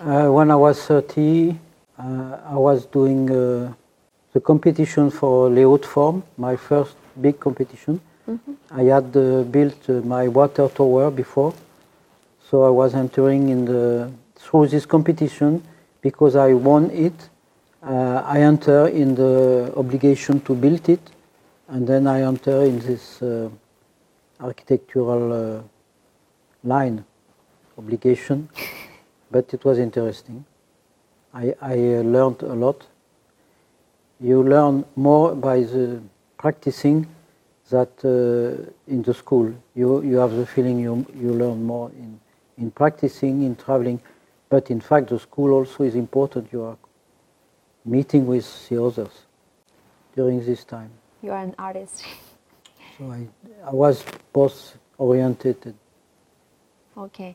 Uh, when I was 30, uh, I was doing uh, the competition for Hautes Formes, my first big competition. I had uh, built uh, my water tower before, so I was entering in the through this competition because I won it. Uh, I enter in the obligation to build it, and then I enter in this uh, architectural uh, line obligation. But it was interesting. I, I uh, learned a lot. You learn more by the practicing that uh, in the school. You, you have the feeling you, you learn more in, in practicing, in traveling. But in fact, the school also is important. You are meeting with the others during this time. You are an artist. So I, I was both oriented. Okay.